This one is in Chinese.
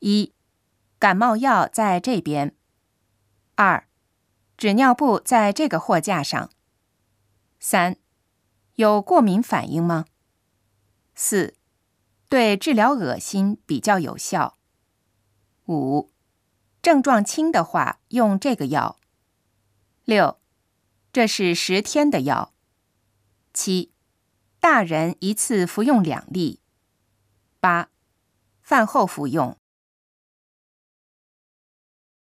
一感冒药在这边。二纸尿布在这个货架上。三有过敏反应吗？四对治疗恶心比较有效。五症状轻的话用这个药。六这是十天的药。七大人一次服用两粒。八饭后服用。